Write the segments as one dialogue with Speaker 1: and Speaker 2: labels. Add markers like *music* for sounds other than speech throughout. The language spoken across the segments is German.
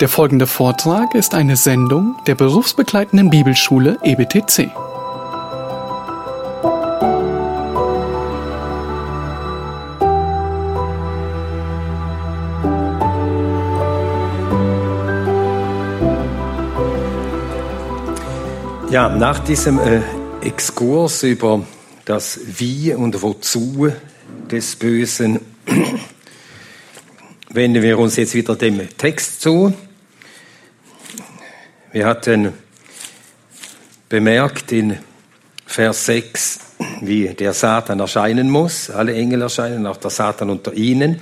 Speaker 1: Der folgende Vortrag ist eine Sendung der berufsbegleitenden Bibelschule EBTC.
Speaker 2: Ja, nach diesem äh, Exkurs über das Wie und Wozu des Bösen wenden wir uns jetzt wieder dem Text zu. Wir hatten bemerkt in Vers 6, wie der Satan erscheinen muss. Alle Engel erscheinen, auch der Satan unter ihnen.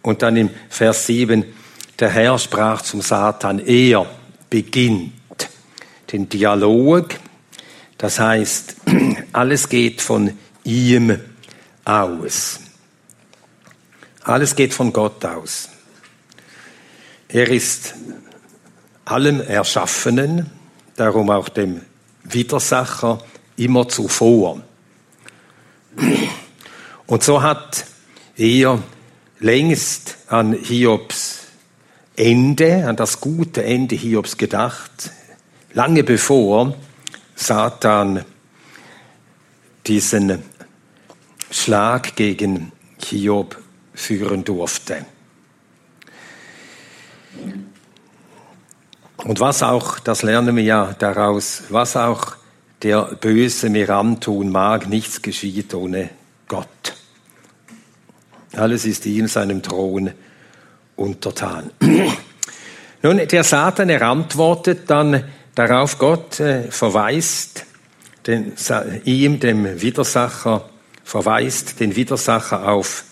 Speaker 2: Und dann in Vers 7, der Herr sprach zum Satan, er beginnt den Dialog. Das heißt, *clears throat* alles geht von ihm aus. Alles geht von Gott aus. Er ist allem Erschaffenen, darum auch dem Widersacher, immer zuvor. Und so hat er längst an Hiobs Ende, an das gute Ende Hiobs gedacht, lange bevor Satan diesen Schlag gegen Hiob führen durfte. Und was auch, das lernen wir ja daraus, was auch der Böse mir antun mag, nichts geschieht ohne Gott. Alles ist ihm seinem Thron untertan. *clears throat* Nun, der Satan, er antwortet dann darauf, Gott äh, verweist den, ihm, dem Widersacher, verweist den Widersacher auf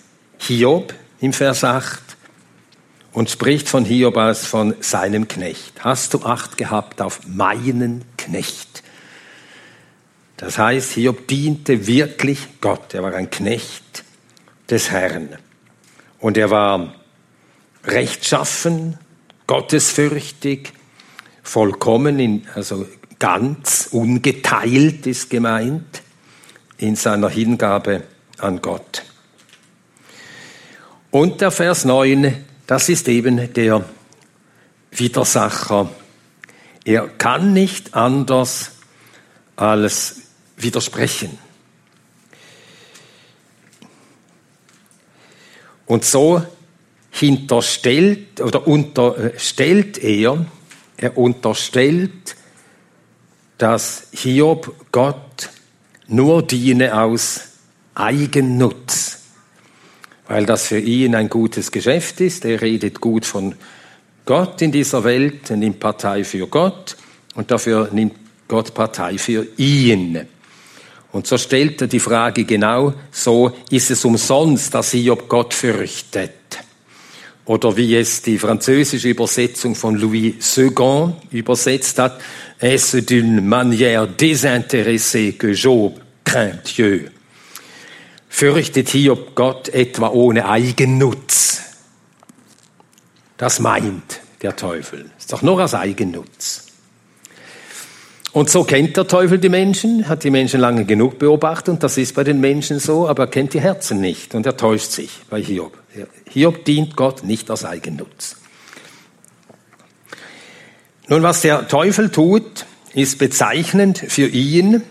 Speaker 2: Hiob im Vers 8 und spricht von Hiob als von seinem Knecht. Hast du Acht gehabt auf meinen Knecht? Das heißt, Hiob diente wirklich Gott. Er war ein Knecht des Herrn. Und er war rechtschaffen, gottesfürchtig, vollkommen, in, also ganz, ungeteilt ist gemeint, in seiner Hingabe an Gott. Und der Vers 9, das ist eben der Widersacher. Er kann nicht anders als widersprechen. Und so hinterstellt oder unterstellt er, er unterstellt, dass Hiob Gott nur diene aus Eigennutz, weil das für ihn ein gutes Geschäft ist. Er redet gut von Gott in dieser Welt, er nimmt Partei für Gott und dafür nimmt Gott Partei für ihn. Und so stellt er die Frage genau so, ist es umsonst, dass Hiob Gott fürchtet? Oder wie es die französische Übersetzung von Louis Segond übersetzt hat, est-ce d'une manière désintéressée que Job craint Dieu? Fürchtet Hiob Gott etwa ohne Eigennutz? Das meint der Teufel. Ist doch nur aus Eigennutz. Und so kennt der Teufel die Menschen, hat die Menschen lange genug beobachtet und das ist bei den Menschen so, aber er kennt die Herzen nicht und er täuscht sich bei Hiob. Hiob dient Gott nicht aus Eigennutz. Nun, was der Teufel tut, ist bezeichnend für ihn.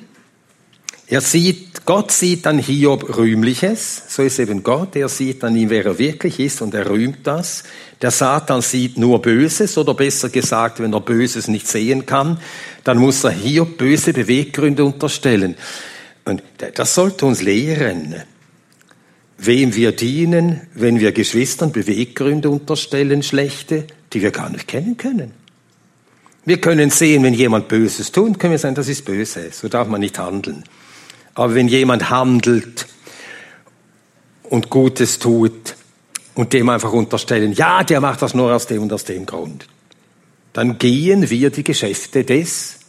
Speaker 2: Er sieht, Gott sieht an Hiob Rühmliches, so ist eben Gott, er sieht an ihm, wer er wirklich ist und er rühmt das. Der Satan sieht nur Böses oder besser gesagt, wenn er Böses nicht sehen kann, dann muss er Hiob böse Beweggründe unterstellen. Und das sollte uns lehren wem wir dienen, wenn wir Geschwistern Beweggründe unterstellen, schlechte, die wir gar nicht kennen können. Wir können sehen, wenn jemand Böses tut, können wir sagen, das ist böse, so darf man nicht handeln. Aber wenn jemand handelt und Gutes tut und dem einfach unterstellen, ja, der macht das nur aus dem und aus dem Grund, dann gehen wir die Geschäfte des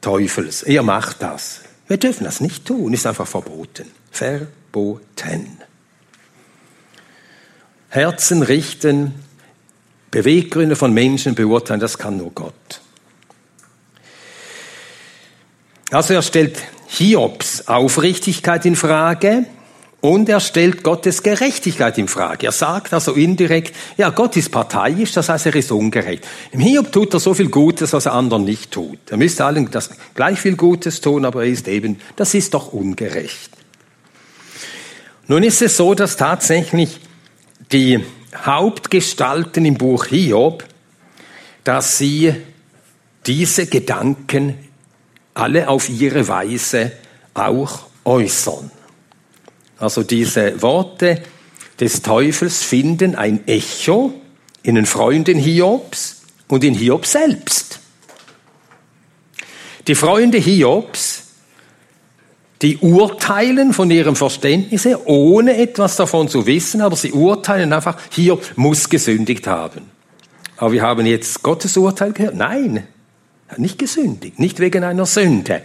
Speaker 2: Teufels. Er macht das. Wir dürfen das nicht tun, ist einfach verboten. Verboten. Herzen richten, Beweggründe von Menschen beurteilen, das kann nur Gott. Also er stellt Hiobs Aufrichtigkeit in Frage Und er stellt Gottes Gerechtigkeit in Frage. Er sagt also indirekt, ja, Gott ist parteiisch, das heißt, er ist ungerecht. Im Hiob tut er so viel Gutes, was er anderen nicht tut. Er müsste allen das gleich viel Gutes tun, aber er ist eben, das ist doch ungerecht. Nun ist es so, dass tatsächlich die Hauptgestalten im Buch Hiob, dass sie diese Gedanken alle auf ihre Weise auch äußern. Also diese Worte des Teufels finden ein Echo in den Freunden Hiobs und in Hiob selbst. Die Freunde Hiobs, die urteilen von ihrem Verständnis her, ohne etwas davon zu wissen, aber sie urteilen einfach, Hiob muss gesündigt haben. Aber wir haben jetzt Gottes Urteil gehört. Nein, nicht gesündigt, nicht wegen einer Sünde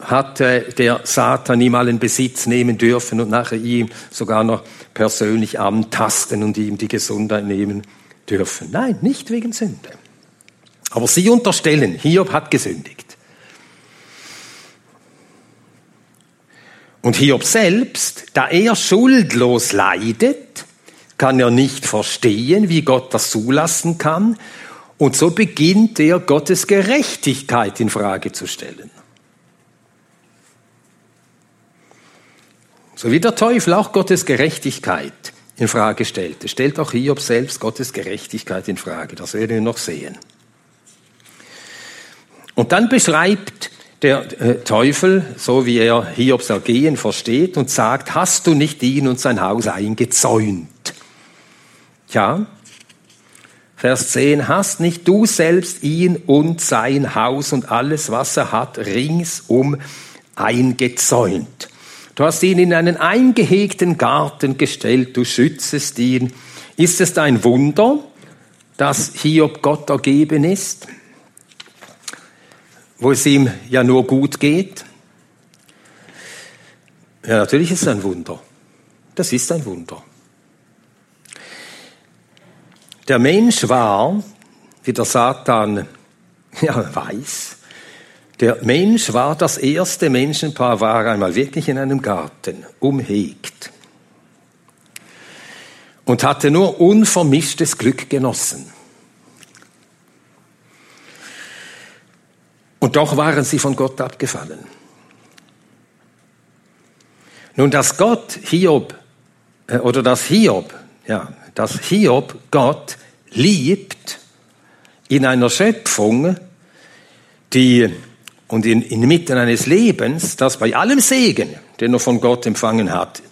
Speaker 2: hat der Satan ihm allen Besitz nehmen dürfen und nachher ihm sogar noch persönlich antasten und ihm die Gesundheit nehmen dürfen. Nein, nicht wegen Sünde. Aber sie unterstellen, Hiob hat gesündigt. Und Hiob selbst, da er schuldlos leidet, kann er nicht verstehen, wie Gott das zulassen kann. Und so beginnt er Gottes Gerechtigkeit in Frage zu stellen. So wie der Teufel auch Gottes Gerechtigkeit in Frage stellte, stellt auch Hiob selbst Gottes Gerechtigkeit in Frage. Das werden wir noch sehen. Und dann beschreibt der äh, Teufel, so wie er Hiobs Ergehen versteht, und sagt, hast du nicht ihn und sein Haus eingezäunt? Ja, Vers 10, hast nicht du selbst ihn und sein Haus und alles, was er hat, ringsum eingezäunt? Du hast ihn in einen eingehegten Garten gestellt, du schützest ihn. Ist es ein Wunder, dass Hiob Gott ergeben ist, wo es ihm ja nur gut geht? Ja, natürlich ist es ein Wunder. Das ist ein Wunder. Der Mensch war, wie der Satan *laughs* ja, weiß, der Mensch war das erste Menschenpaar, war einmal wirklich in einem Garten, umhegt. Und hatte nur unvermischtes Glück genossen. Und doch waren sie von Gott abgefallen. Nun, dass Gott Hiob, äh, oder dass Hiob, ja, dass Hiob Gott liebt in einer Schöpfung, die und in, inmitten eines Lebens, das bei allem Segen, den er von Gott empfangen hat,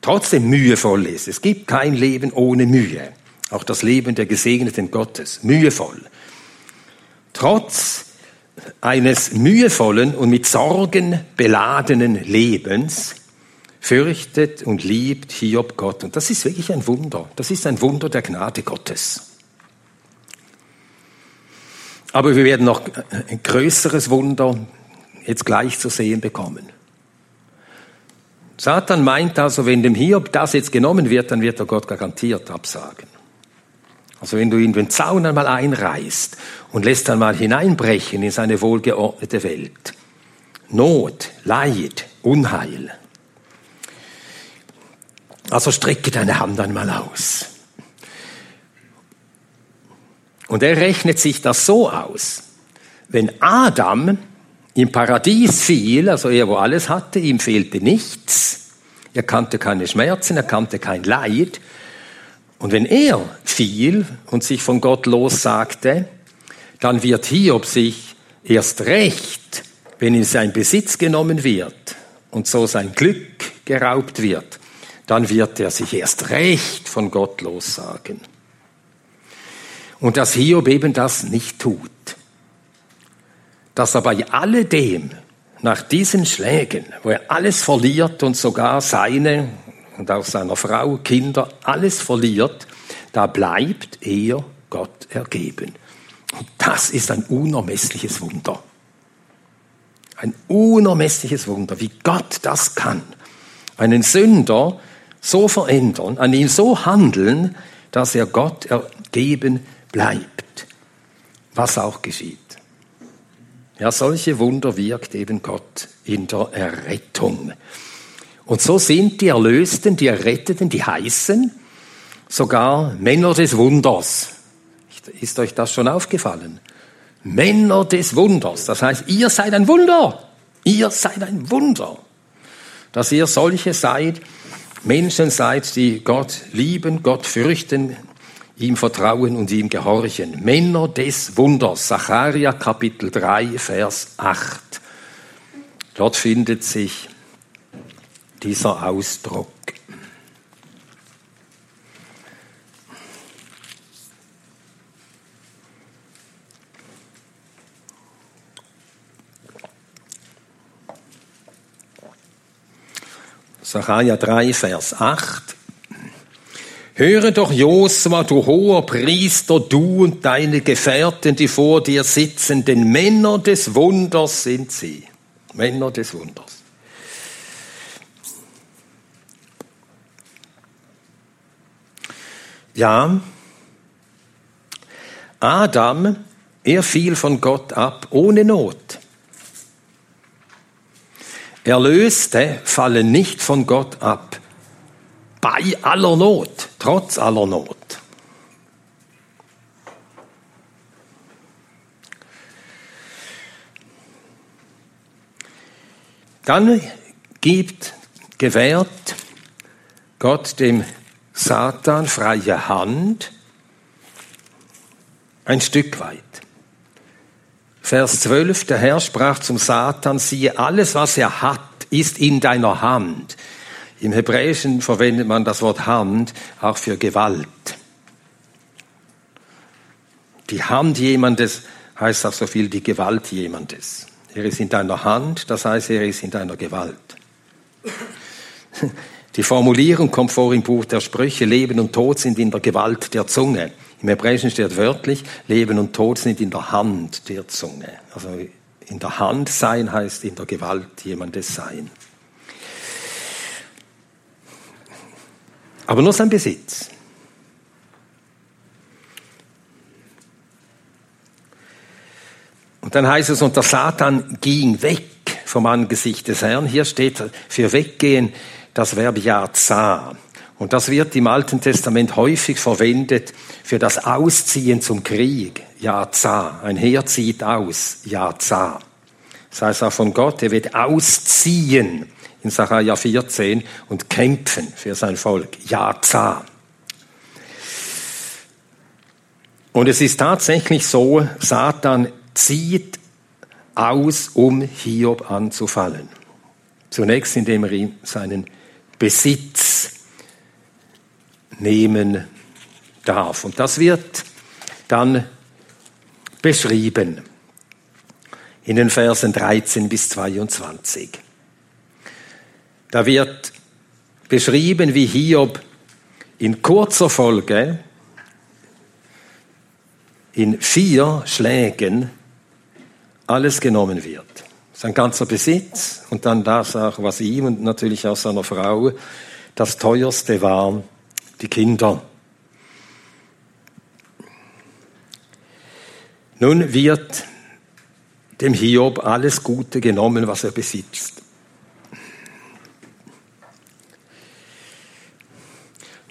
Speaker 2: trotzdem mühevoll ist. Es gibt kein Leben ohne Mühe. Auch das Leben der Gesegneten Gottes, mühevoll. Trotz eines mühevollen und mit Sorgen beladenen Lebens fürchtet und liebt Hiob Gott. Und das ist wirklich ein Wunder. Das ist ein Wunder der Gnade Gottes. Aber wir werden noch ein größeres Wunder jetzt gleich zu sehen bekommen. Satan meint also, wenn dem Hiob das jetzt genommen wird, dann wird er Gott garantiert absagen. Also wenn du ihn den Zaun einmal einreißt und lässt einmal hineinbrechen in seine wohlgeordnete Welt. Not, Leid, Unheil. Also strecke deine Hand einmal aus. Und er rechnet sich das so aus. Wenn Adam im Paradies fiel, also er, wo alles hatte, ihm fehlte nichts, er kannte keine Schmerzen, er kannte kein Leid. Und wenn er fiel und sich von Gott lossagte, dann wird Hiob sich erst recht, wenn ihm sein Besitz genommen wird und so sein Glück geraubt wird, dann wird er sich erst recht von Gott lossagen. Und dass Hiob eben das nicht tut. Dass er bei alledem, nach diesen Schlägen, wo er alles verliert und sogar seine und auch seiner Frau, Kinder, alles verliert, da bleibt er Gott ergeben. Und das ist ein unermessliches Wunder. Ein unermessliches Wunder, wie Gott das kann. Einen Sünder so verändern, an ihm so handeln, dass er Gott ergeben bleibt, was auch geschieht. Ja, solche Wunder wirkt eben Gott in der Errettung. Und so sind die Erlösten, die Erretteten, die heißen sogar Männer des Wunders. Ist euch das schon aufgefallen? Männer des Wunders. Das heißt, ihr seid ein Wunder. Ihr seid ein Wunder. Dass ihr solche seid, Menschen seid, die Gott lieben, Gott fürchten, ihm vertrauen und ihm gehorchen. Männer des Wunders. Sacharja Kapitel 3, Vers 8. Dort findet sich dieser Ausdruck. Sacharja 3, Vers 8. Höre doch, Josua, du hoher Priester, du und deine Gefährten, die vor dir sitzen, denn Männer des Wunders sind sie. Männer des Wunders. Ja, Adam, er fiel von Gott ab ohne Not. Erlöste fallen nicht von Gott ab, bei aller Not, trotz aller Not. Dann gibt, gewährt Gott dem Satan freie Hand ein Stück weit. Vers 12, der Herr sprach zum Satan, siehe, alles, was er hat, ist in deiner Hand. Im Hebräischen verwendet man das Wort Hand auch für Gewalt. Die Hand jemandes heißt auch so viel die Gewalt jemandes. Er ist in deiner Hand, das heißt, er ist in deiner Gewalt. Die Formulierung kommt vor im Buch der Sprüche, Leben und Tod sind in der Gewalt der Zunge. Im Hebräischen steht wörtlich, Leben und Tod sind in der Hand der Zunge. Also in der Hand sein heißt in der Gewalt jemandes sein. Aber nur sein Besitz. Und dann heißt es, und der Satan ging weg vom Angesicht des Herrn. Hier steht für weggehen das Verb Yaza. Und das wird im Alten Testament häufig verwendet für das Ausziehen zum Krieg. Yaza. Ein Heer zieht aus. Yaza. Das heißt auch von Gott, er wird ausziehen in Sacharja 14 und kämpfen für sein Volk. Yaza. Und es ist tatsächlich so, Satan zieht aus, um Hiob anzufallen. Zunächst, indem er ihm seinen Besitz nehmen darf. Und das wird dann beschrieben in den Versen 13 bis 22. Da wird beschrieben, wie Hiob in kurzer Folge in vier Schlägen alles genommen wird. Sein ganzer Besitz und dann das auch, was ihm und natürlich auch seiner Frau das teuerste war, die Kinder. Nun wird dem Hiob alles Gute genommen, was er besitzt.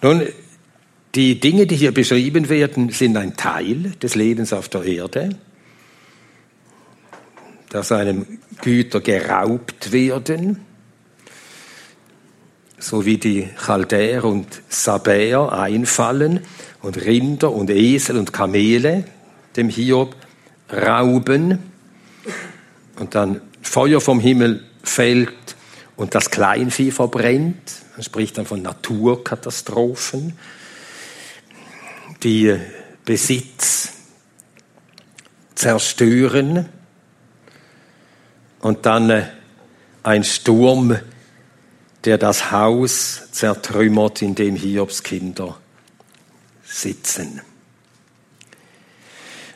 Speaker 2: Nun, die Dinge, die hier beschrieben werden, sind ein Teil des Lebens auf der Erde, dass einem Güter geraubt werden, so wie die Chaldäer und Sabäer einfallen und Rinder und Esel und Kamele dem Hiob rauben. Und dann Feuer vom Himmel fällt und das Kleinvieh verbrennt. Man spricht dann von Naturkatastrophen, die Besitz zerstören. Und dann äh, ein Sturm, der das Haus zertrümmert, in dem Hiobs Kinder sitzen.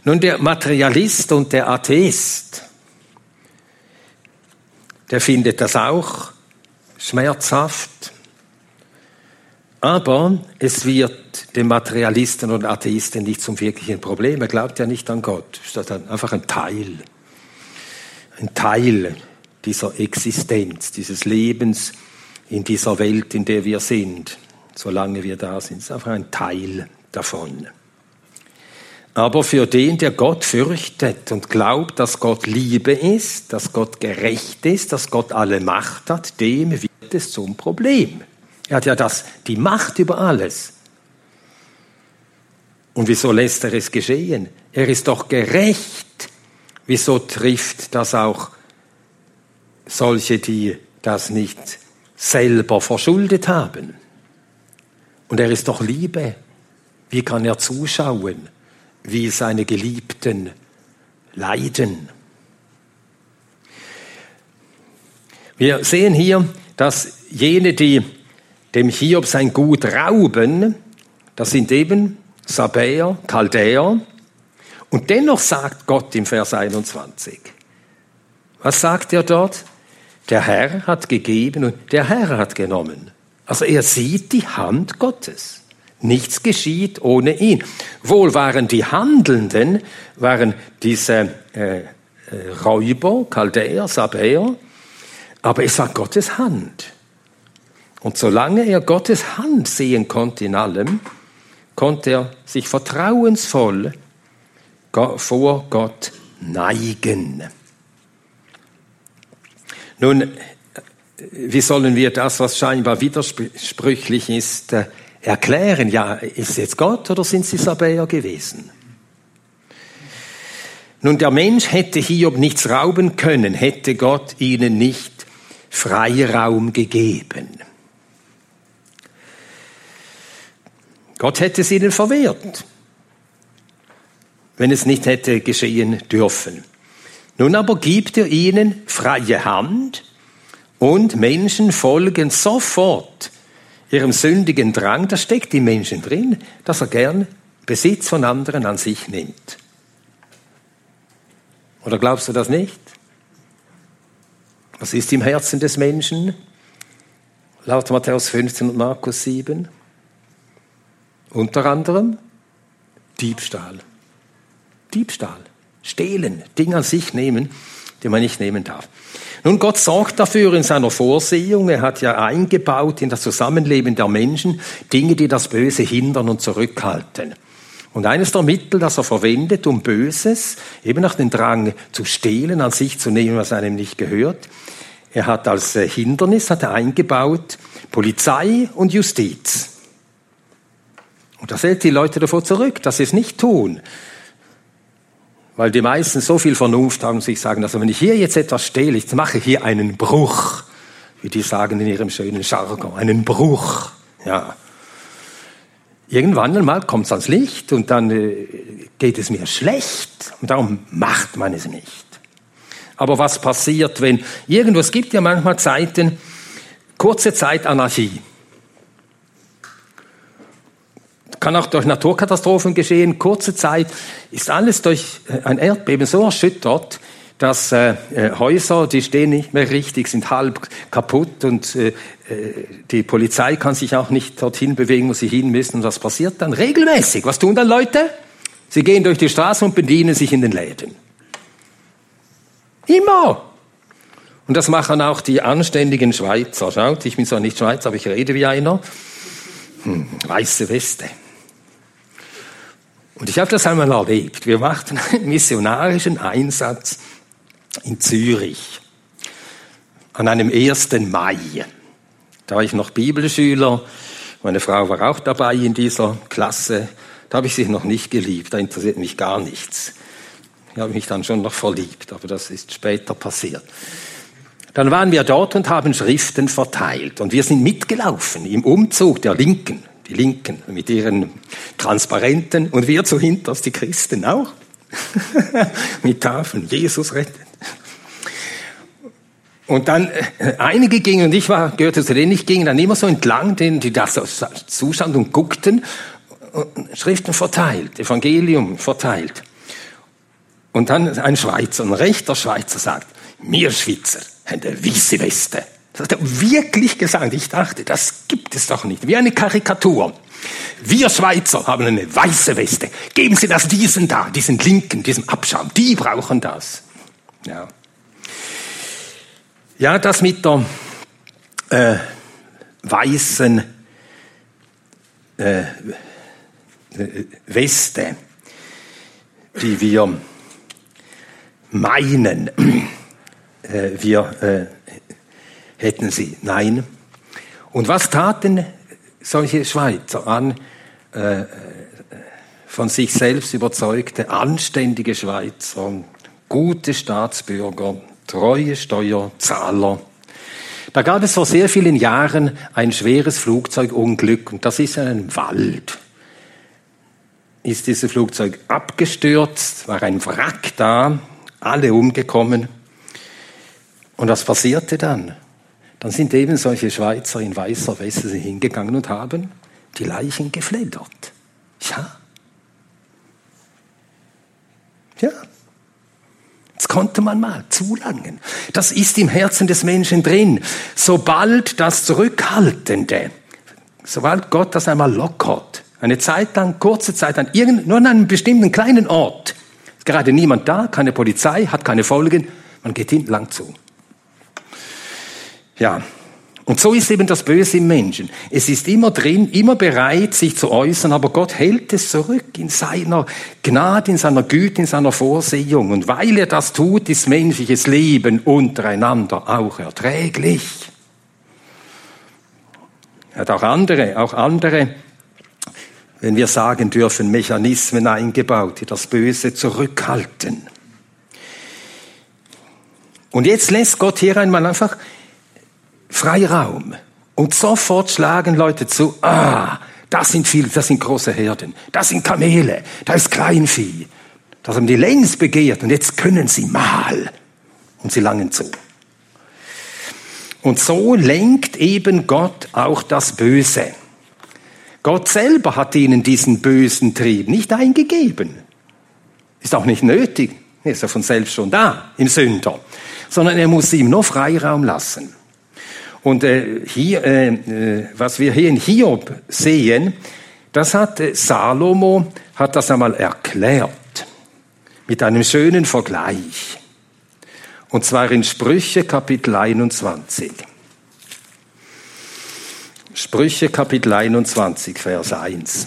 Speaker 2: Nun, der Materialist und der Atheist, der findet das auch schmerzhaft, aber es wird dem Materialisten und Atheisten nicht zum wirklichen Problem. Er glaubt ja nicht an Gott. Es ist einfach ein Teil ein Teil dieser Existenz, dieses Lebens, in dieser Welt, in der wir sind, solange wir da sind. Es ist einfach ein Teil davon. Aber für den, der Gott fürchtet und glaubt, dass Gott Liebe ist, dass Gott gerecht ist, dass Gott alle Macht hat, dem wird es zum Problem. Er hat ja das, die Macht über alles. Und wieso lässt er es geschehen? Er ist doch gerecht. Wieso trifft das auch solche, die das nicht selber verschuldet haben? Und er ist doch Liebe. Wie kann er zuschauen? wie seine Geliebten leiden. Wir sehen hier, dass jene, die dem Hiob sein Gut rauben, das sind eben Sabäer, Chaldäer. Und dennoch sagt Gott im Vers 21, was sagt er dort? Der Herr hat gegeben und der Herr hat genommen. Also er sieht die Hand Gottes. Nichts geschieht ohne ihn. Wohl waren die Handelnden, waren diese äh, äh, Räuber, Chaldäer, Sabäer, aber es war Gottes Hand. Und solange er Gottes Hand sehen konnte in allem, konnte er sich vertrauensvoll vor Gott neigen. Nun, wie sollen wir das, was scheinbar widersprüchlich ist, äh, erklären, ja, ist es jetzt Gott oder sind sie Sabäer gewesen? Nun, der Mensch hätte Hiob nichts rauben können, hätte Gott ihnen nicht Freiraum gegeben. Gott hätte es ihnen verwehrt, wenn es nicht hätte geschehen dürfen. Nun aber gibt er ihnen freie Hand und Menschen folgen sofort ihrem sündigen Drang, das steckt im Menschen drin, dass er gern Besitz von anderen an sich nimmt. Oder glaubst du das nicht? Was ist im Herzen des Menschen? Laut Matthäus 15 und Markus 7. Unter anderem Diebstahl. Diebstahl. Stehlen, Dinge an sich nehmen, die man nicht nehmen darf. Nun, Gott sorgt dafür in seiner Vorsehung. Er hat ja eingebaut in das Zusammenleben der Menschen Dinge, die das Böse hindern und zurückhalten. Und eines der Mittel, das er verwendet, um Böses, eben nach den Drang zu stehlen, an sich zu nehmen, was einem nicht gehört, er hat als äh, Hindernis hat er eingebaut Polizei und Justiz. Und das hält die Leute davor zurück, dass sie es nicht tun. Weil die meisten so viel Vernunft haben, sich sagen, also wenn ich hier jetzt etwas stehle, ich mache hier einen Bruch, wie die sagen in ihrem schönen Jargon, einen Bruch, ja. Irgendwann einmal kommt es ans Licht und dann äh, geht es mir schlecht und darum macht man es nicht. Aber was passiert, wenn irgendwo, es gibt ja manchmal Zeiten, kurze Zeit Anarchie. Kann auch durch Naturkatastrophen geschehen. Kurze Zeit ist alles durch äh, ein Erdbeben so erschüttert, dass äh, äh, Häuser, die stehen nicht mehr richtig, sind halb kaputt und äh, äh, die Polizei kann sich auch nicht dorthin bewegen, wo sie hin müssen. Und was passiert dann? Regelmäßig. Was tun dann Leute? Sie gehen durch die Straße und bedienen sich in den Läden. Immer. Und das machen auch die anständigen Schweizer. Schaut, ich bin zwar nicht Schweizer, aber ich rede wie einer. Hm, weiße Weste. Und ich habe das einmal erlebt. Wir machten einen missionarischen Einsatz in Zürich an einem 1. Mai. Da war ich noch Bibelschüler. Meine Frau war auch dabei in dieser Klasse. Da habe ich sie noch nicht geliebt. Da interessiert mich gar nichts. Ich habe mich dann schon noch verliebt, aber das ist später passiert. Dann waren wir dort und haben Schriften verteilt. Und wir sind mitgelaufen im Umzug der Linken die Linken mit ihren Transparenten und wir zuhinterst die Christen auch *laughs* mit Tafeln, Jesus rettet. Und dann äh, einige gingen und ich war, gehörte zu denen, ich ging dann immer so entlang, denen die da so zustanden und guckten, und Schriften verteilt, Evangelium verteilt. Und dann ein Schweizer, ein rechter Schweizer sagt, mir Schweizer haben eine weiße Weste. Das hat er wirklich gesagt. Ich dachte, das gibt es doch nicht. Wie eine Karikatur. Wir Schweizer haben eine weiße Weste. Geben Sie das diesen da, diesen Linken, diesem Abschaum. Die brauchen das. Ja, ja das mit der äh, weißen äh, Weste, die wir meinen, äh, wir äh, hätten sie. Nein. Und was taten solche Schweizer an? Äh, von sich selbst überzeugte, anständige Schweizer, gute Staatsbürger, treue Steuerzahler. Da gab es vor sehr vielen Jahren ein schweres Flugzeugunglück und das ist in einem Wald. Ist dieses Flugzeug abgestürzt, war ein Wrack da, alle umgekommen. Und was passierte dann? Dann sind eben solche Schweizer in weißer Weste hingegangen und haben die Leichen gefleddert. Ja. Ja. Das konnte man mal zulangen. Das ist im Herzen des Menschen drin. Sobald das Zurückhaltende, sobald Gott das einmal lockert, eine Zeit lang, kurze Zeit an irgend, nur an einem bestimmten kleinen Ort, ist gerade niemand da, keine Polizei, hat keine Folgen, man geht hin lang zu. Ja, und so ist eben das Böse im Menschen. Es ist immer drin, immer bereit, sich zu äußern, aber Gott hält es zurück in seiner Gnade, in seiner Güte, in seiner Vorsehung. Und weil er das tut, ist menschliches Leben untereinander auch erträglich. Er hat auch andere, auch andere, wenn wir sagen dürfen, Mechanismen eingebaut, die das Böse zurückhalten. Und jetzt lässt Gott hier einmal einfach Freiraum. Und sofort schlagen Leute zu, ah, das sind viele, das sind große Herden, das sind Kamele, da ist Kleinvieh. Das haben die längst begehrt und jetzt können sie mal. Und sie langen zu. Und so lenkt eben Gott auch das Böse. Gott selber hat ihnen diesen bösen Trieb nicht eingegeben. Ist auch nicht nötig. Er ist ja von selbst schon da, im Sünder. Sondern er muss ihm nur Freiraum lassen. Und äh, hier, äh, äh, was wir hier in Hiob sehen, das hat äh, Salomo hat das einmal erklärt mit einem schönen Vergleich. Und zwar in Sprüche Kapitel 21. Sprüche Kapitel 21, Vers 1.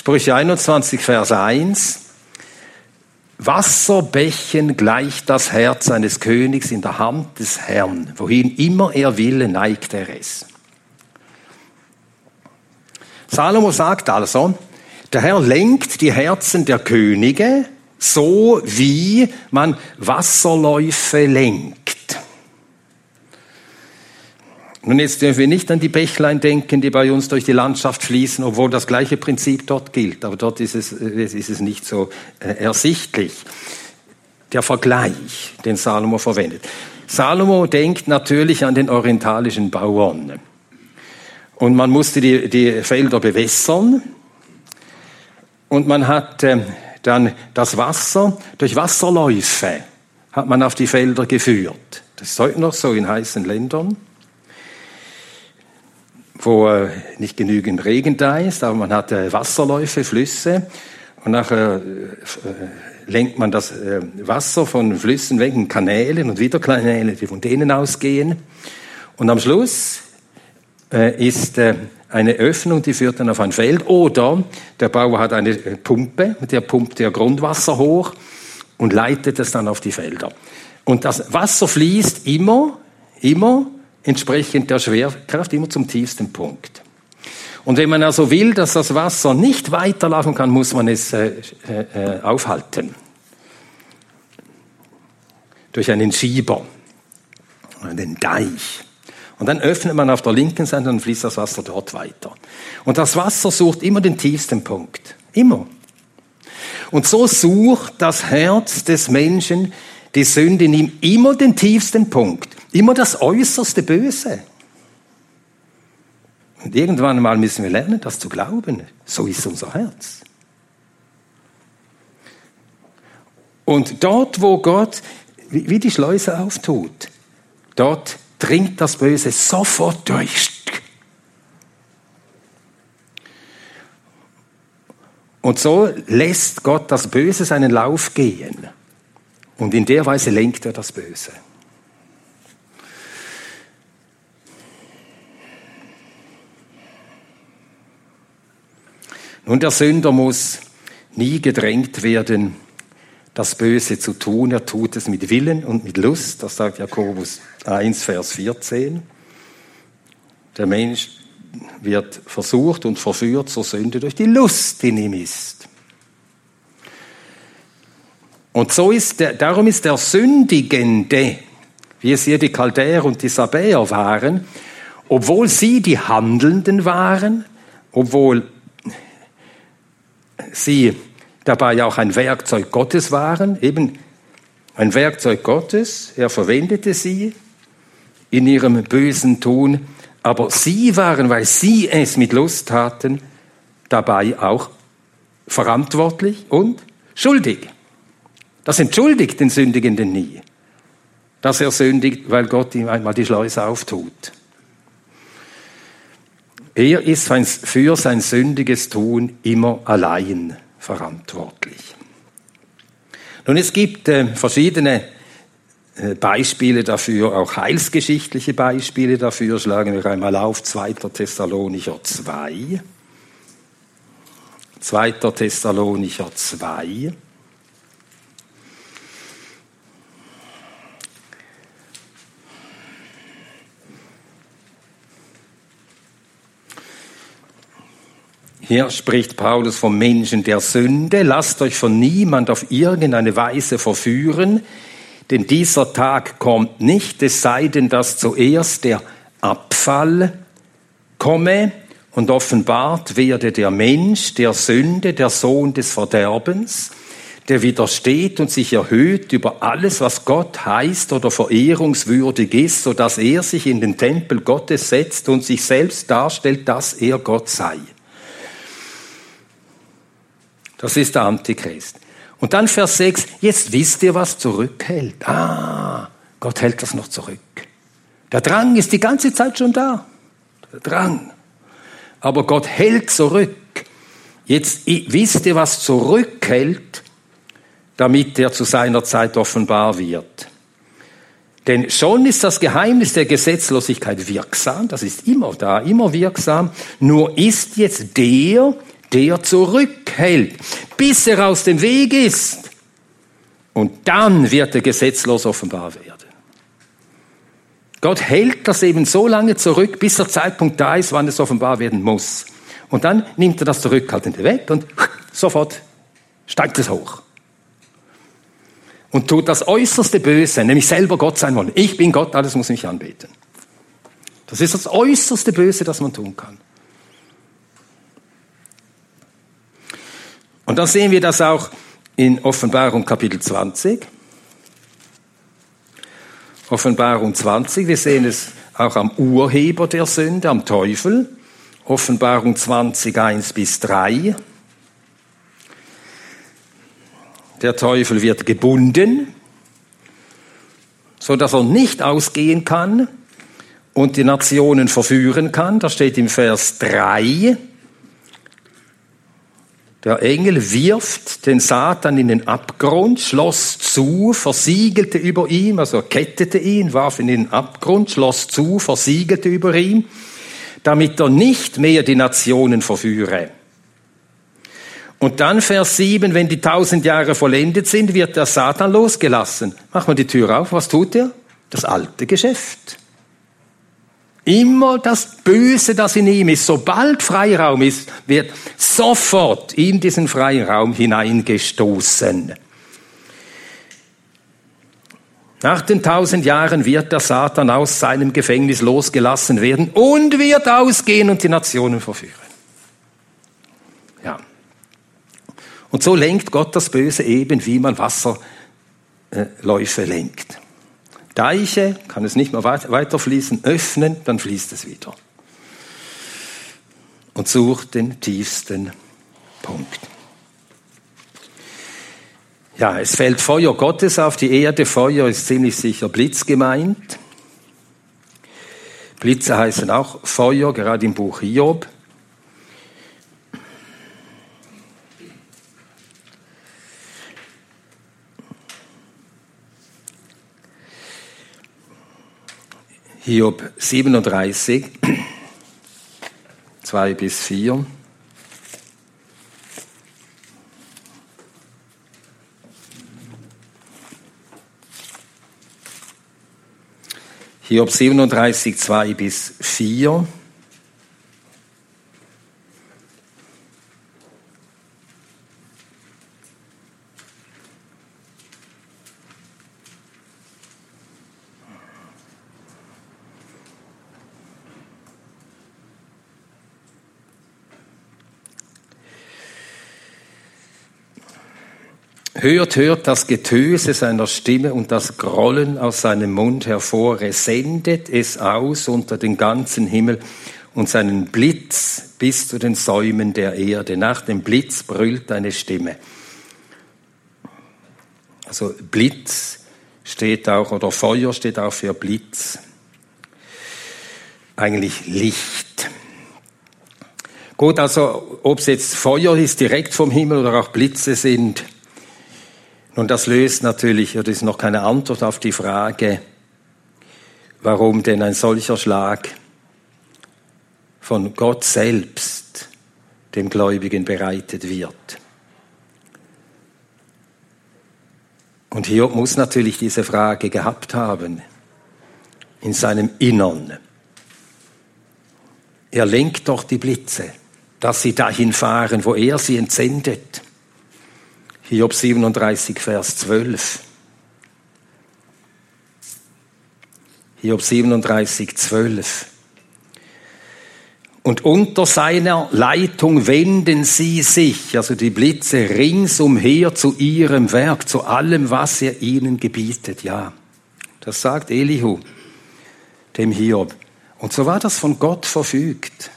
Speaker 2: Sprüche 21, Vers 1. Wasserbächen gleicht das Herz eines Königs in der Hand des Herrn. Wohin immer er will, neigt er es. Salomo sagt also, der Herr lenkt die Herzen der Könige so, wie man Wasserläufe lenkt. Nun, jetzt dürfen wir nicht an die Bächlein denken, die bei uns durch die Landschaft fließen, obwohl das gleiche Prinzip dort gilt. Aber dort ist es, äh, ist es nicht so äh, ersichtlich. Der Vergleich, den Salomo verwendet. Salomo denkt natürlich an den orientalischen Bauern. Und man musste die, die Felder bewässern. Und man hat äh, dann das Wasser durch Wasserläufe hat man auf die Felder geführt. Das ist heute noch so in heißen Ländern wo äh, nicht genügend Regen da ist, aber man hat äh, Wasserläufe, Flüsse und nachher äh, lenkt man das Wasser von Flüssen weg in Kanälen und wieder Kanäle, die von denen ausgehen. Und am Schluss ist eine Öffnung, die führt dann auf ein Feld oder der Bauer hat eine Pumpe, mit der pumpt der Grundwasser hoch und leitet es dann auf die Felder. Und das Wasser fließt immer, immer entsprechend der Schwerkraft immer zum tiefsten Punkt. Und wenn man also will, dass das Wasser nicht weiterlaufen kann, muss man es äh, äh, aufhalten. Durch einen Schieber, einen Deich. Und dann öffnet man auf der linken Seite und fließt das Wasser dort weiter. Und das Wasser sucht immer den tiefsten Punkt. Immer. Und so sucht das Herz des Menschen die Sünde in ihm immer den tiefsten Punkt. Immer das äußerste Böse. Und irgendwann einmal müssen wir lernen, das zu glauben. So ist unser Herz. Und dort, wo Gott wie die Schleuse auftut, dort dringt das Böse sofort durch. Und so lässt Gott das Böse seinen Lauf gehen. Und in der Weise lenkt er das Böse. Nun, der Sünder muss nie gedrängt werden, das Böse zu tun. Er tut es mit Willen und mit Lust. Das sagt Jakobus 1, Vers 14. Der Mensch wird versucht und verführt zur Sünde durch die Lust, die in ihm ist. Und so ist der, darum ist der Sündigende, wie es hier die Chaldäer und die Sabäer waren, obwohl sie die Handelnden waren, obwohl sie dabei auch ein Werkzeug Gottes waren, eben ein Werkzeug Gottes, er verwendete sie in ihrem bösen Tun, aber sie waren, weil sie es mit Lust taten, dabei auch verantwortlich und schuldig. Das entschuldigt den Sündigenden nie, dass er sündigt, weil Gott ihm einmal die Schleuse auftut. Er ist für sein sündiges Tun immer allein verantwortlich. Nun, es gibt äh, verschiedene äh, Beispiele dafür, auch heilsgeschichtliche Beispiele dafür. Schlagen wir einmal auf 2. Thessalonicher 2. 2. Thessalonicher 2. Hier spricht Paulus vom Menschen der Sünde. Lasst euch von niemand auf irgendeine Weise verführen, denn dieser Tag kommt nicht, es sei denn, dass zuerst der Abfall komme und offenbart werde der Mensch der Sünde, der Sohn des Verderbens, der widersteht und sich erhöht über alles, was Gott heißt oder verehrungswürdig ist, so dass er sich in den Tempel Gottes setzt und sich selbst darstellt, dass er Gott sei. Das ist der Antichrist. Und dann Vers 6, jetzt wisst ihr, was zurückhält. Ah, Gott hält das noch zurück. Der Drang ist die ganze Zeit schon da. Der Drang. Aber Gott hält zurück. Jetzt wisst ihr, was zurückhält, damit er zu seiner Zeit offenbar wird. Denn schon ist das Geheimnis der Gesetzlosigkeit wirksam, das ist immer da, immer wirksam, nur ist jetzt der, der zurückhält, bis er aus dem Weg ist. Und dann wird er gesetzlos offenbar werden. Gott hält das eben so lange zurück, bis der Zeitpunkt da ist, wann es offenbar werden muss. Und dann nimmt er das Zurückhaltende weg und sofort steigt es hoch. Und tut das äußerste Böse, nämlich selber Gott sein wollen. Ich bin Gott, alles muss mich anbeten. Das ist das äußerste Böse, das man tun kann. Und dann sehen wir das auch in Offenbarung Kapitel 20. Offenbarung 20, wir sehen es auch am Urheber der Sünde, am Teufel. Offenbarung 20, 1 bis 3. Der Teufel wird gebunden, so dass er nicht ausgehen kann und die Nationen verführen kann. Das steht im Vers 3. Der Engel wirft den Satan in den Abgrund, schloss zu, versiegelte über ihm, also kettete ihn, warf ihn in den Abgrund, schloss zu, versiegelte über ihm, damit er nicht mehr die Nationen verführe. Und dann Vers 7, wenn die tausend Jahre vollendet sind, wird der Satan losgelassen. Mach mal die Tür auf, was tut er? Das alte Geschäft. Immer das Böse, das in ihm ist, sobald Freiraum ist, wird sofort in diesen Freiraum hineingestoßen. Nach den tausend Jahren wird der Satan aus seinem Gefängnis losgelassen werden und wird ausgehen und die Nationen verführen. Ja. Und so lenkt Gott das Böse eben, wie man Wasserläufe lenkt. Deiche, kann es nicht mehr weiter fließen, öffnen, dann fließt es wieder. Und sucht den tiefsten Punkt. Ja, es fällt Feuer Gottes auf die Erde. Feuer ist ziemlich sicher Blitz gemeint. Blitze heißen auch Feuer, gerade im Buch Hiob. Hiob 37, 2 bis 4. Hiob 37, 2 bis 4. Hört, hört das Getöse seiner Stimme und das Grollen aus seinem Mund hervor. Er sendet es aus unter den ganzen Himmel und seinen Blitz bis zu den Säumen der Erde. Nach dem Blitz brüllt eine Stimme. Also Blitz steht auch, oder Feuer steht auch für Blitz. Eigentlich Licht. Gut, also ob es jetzt Feuer ist direkt vom Himmel oder auch Blitze sind, nun, das löst natürlich, oder ist noch keine Antwort auf die Frage, warum denn ein solcher Schlag von Gott selbst dem Gläubigen bereitet wird. Und Hiob muss natürlich diese Frage gehabt haben in seinem Innern. Er lenkt doch die Blitze, dass sie dahin fahren, wo er sie entsendet. Hiob 37, Vers 12. Hiob 37, 12. Und unter seiner Leitung wenden sie sich, also die Blitze, ringsumher zu ihrem Werk, zu allem, was er ihnen gebietet. Ja, das sagt Elihu, dem Hiob. Und so war das von Gott verfügt.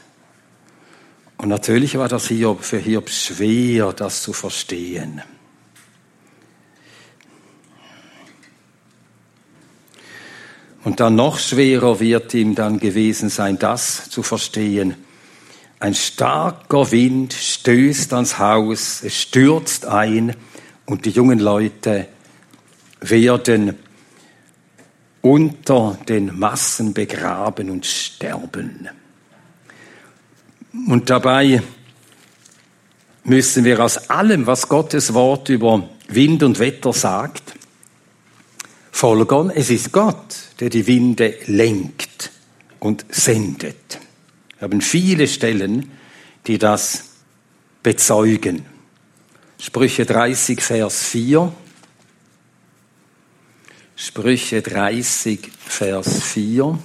Speaker 2: Und natürlich war das Hiob, für Hiob schwer, das zu verstehen. Und dann noch schwerer wird ihm dann gewesen sein, das zu verstehen. Ein starker Wind stößt ans Haus, es stürzt ein und die jungen Leute werden unter den Massen begraben und sterben. Und dabei müssen wir aus allem, was Gottes Wort über Wind und Wetter sagt, folgern, es ist Gott, der die Winde lenkt und sendet. Wir haben viele Stellen, die das bezeugen. Sprüche 30, Vers 4. Sprüche 30, Vers 4.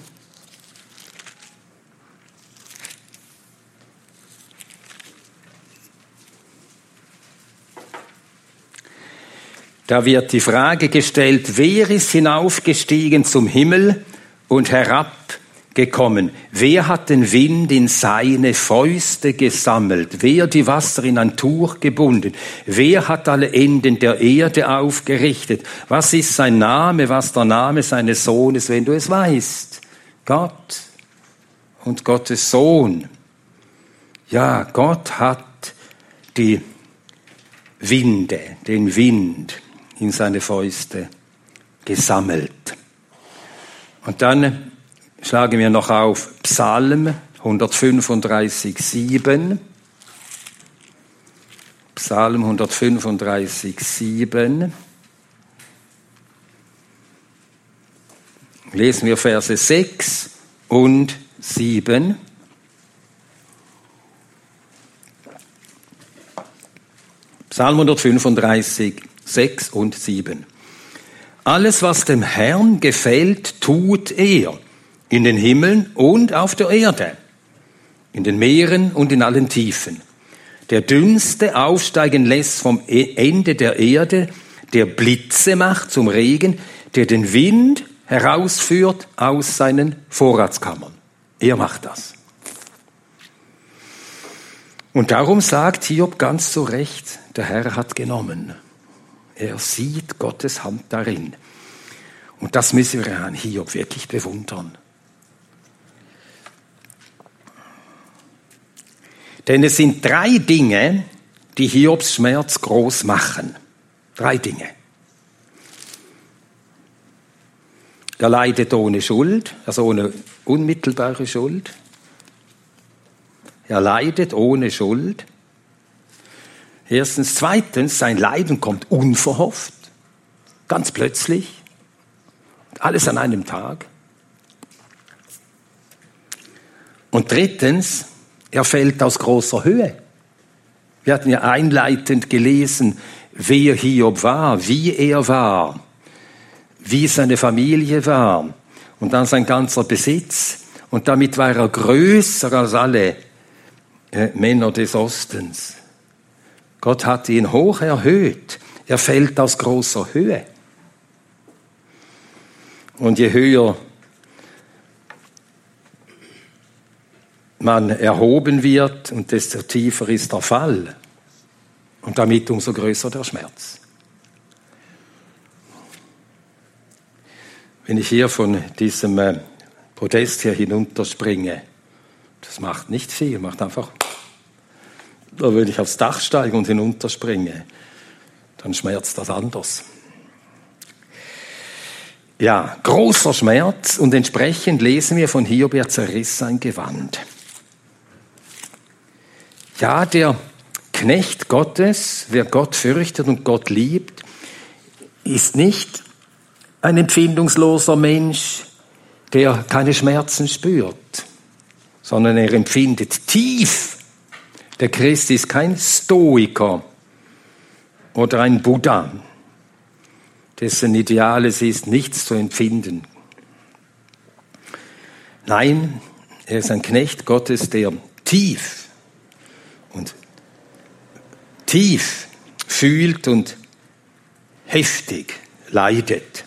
Speaker 2: Da wird die Frage gestellt, wer ist hinaufgestiegen zum Himmel und herabgekommen? Wer hat den Wind in seine Fäuste gesammelt? Wer die Wasser in ein Tuch gebunden? Wer hat alle Enden der Erde aufgerichtet? Was ist sein Name? Was der Name seines Sohnes, wenn du es weißt? Gott und Gottes Sohn. Ja, Gott hat die Winde, den Wind in seine Fäuste gesammelt. Und dann schlagen wir noch auf Psalm 135, 7. Psalm 135, 7. Lesen wir Verse 6 und 7. Psalm 135, 6 und 7. Alles, was dem Herrn gefällt, tut er in den Himmeln und auf der Erde, in den Meeren und in allen Tiefen. Der Dünste aufsteigen lässt vom e- Ende der Erde, der Blitze macht zum Regen, der den Wind herausführt aus seinen Vorratskammern. Er macht das. Und darum sagt Hiob ganz zu Recht, der Herr hat genommen. Er sieht Gottes Hand darin. Und das müssen wir an Hiob wirklich bewundern. Denn es sind drei Dinge, die Hiobs Schmerz groß machen. Drei Dinge. Er leidet ohne Schuld, also ohne unmittelbare Schuld. Er leidet ohne Schuld. Erstens. Zweitens, sein Leiden kommt unverhofft, ganz plötzlich. Alles an einem Tag. Und drittens, er fällt aus großer Höhe. Wir hatten ja einleitend gelesen, wer Hiob war, wie er war, wie seine Familie war und dann sein ganzer Besitz. Und damit war er größer als alle äh, Männer des Ostens. Gott hat ihn hoch erhöht. Er fällt aus großer Höhe. Und je höher man erhoben wird und desto tiefer ist der Fall und damit umso größer der Schmerz. Wenn ich hier von diesem äh, Podest hier hinunterspringe, das macht nicht viel, macht einfach, da würde ich aufs Dach steigen und hinunterspringe, dann schmerzt das anders. Ja, großer Schmerz und entsprechend lesen wir von Hiob, er zerriss sein Gewand. Ja, der Knecht Gottes, wer Gott fürchtet und Gott liebt, ist nicht ein empfindungsloser Mensch, der keine Schmerzen spürt, sondern er empfindet tief. Der Christ ist kein Stoiker oder ein Buddha, dessen Ideal es ist, nichts zu empfinden. Nein, er ist ein Knecht Gottes, der tief und tief fühlt und heftig leidet.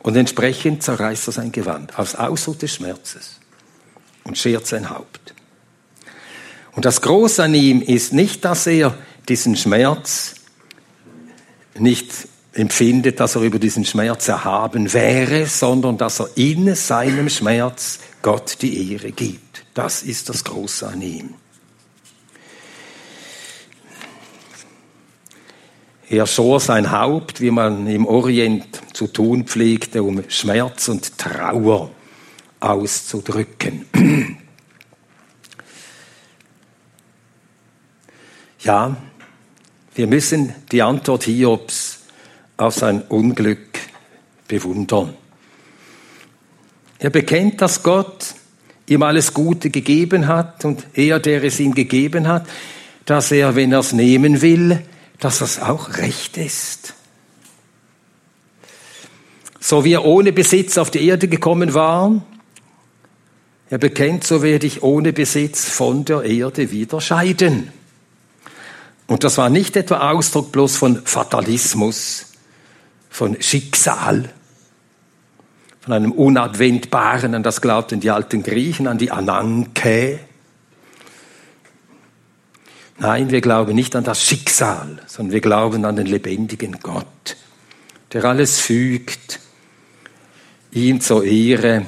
Speaker 2: Und entsprechend zerreißt er sein Gewand aus Ausdruck des Schmerzes und schert sein Haupt. Und das Große an ihm ist nicht, dass er diesen Schmerz nicht empfindet, dass er über diesen Schmerz erhaben wäre, sondern dass er in seinem Schmerz Gott die Ehre gibt. Das ist das Große an ihm. Er schor sein Haupt, wie man im Orient zu tun pflegte, um Schmerz und Trauer auszudrücken. *clears throat* Ja, wir müssen die Antwort Hiobs auf sein Unglück bewundern. Er bekennt, dass Gott ihm alles Gute gegeben hat und er, der es ihm gegeben hat, dass er, wenn er es nehmen will, dass das auch recht ist. So wie er ohne Besitz auf die Erde gekommen war, er bekennt, so werde ich ohne Besitz von der Erde wieder scheiden. Und das war nicht etwa Ausdruck bloß von Fatalismus, von Schicksal, von einem Unabwendbaren, an das glaubten die alten Griechen, an die Ananke, Nein, wir glauben nicht an das Schicksal, sondern wir glauben an den lebendigen Gott, der alles fügt, ihm zur Ehre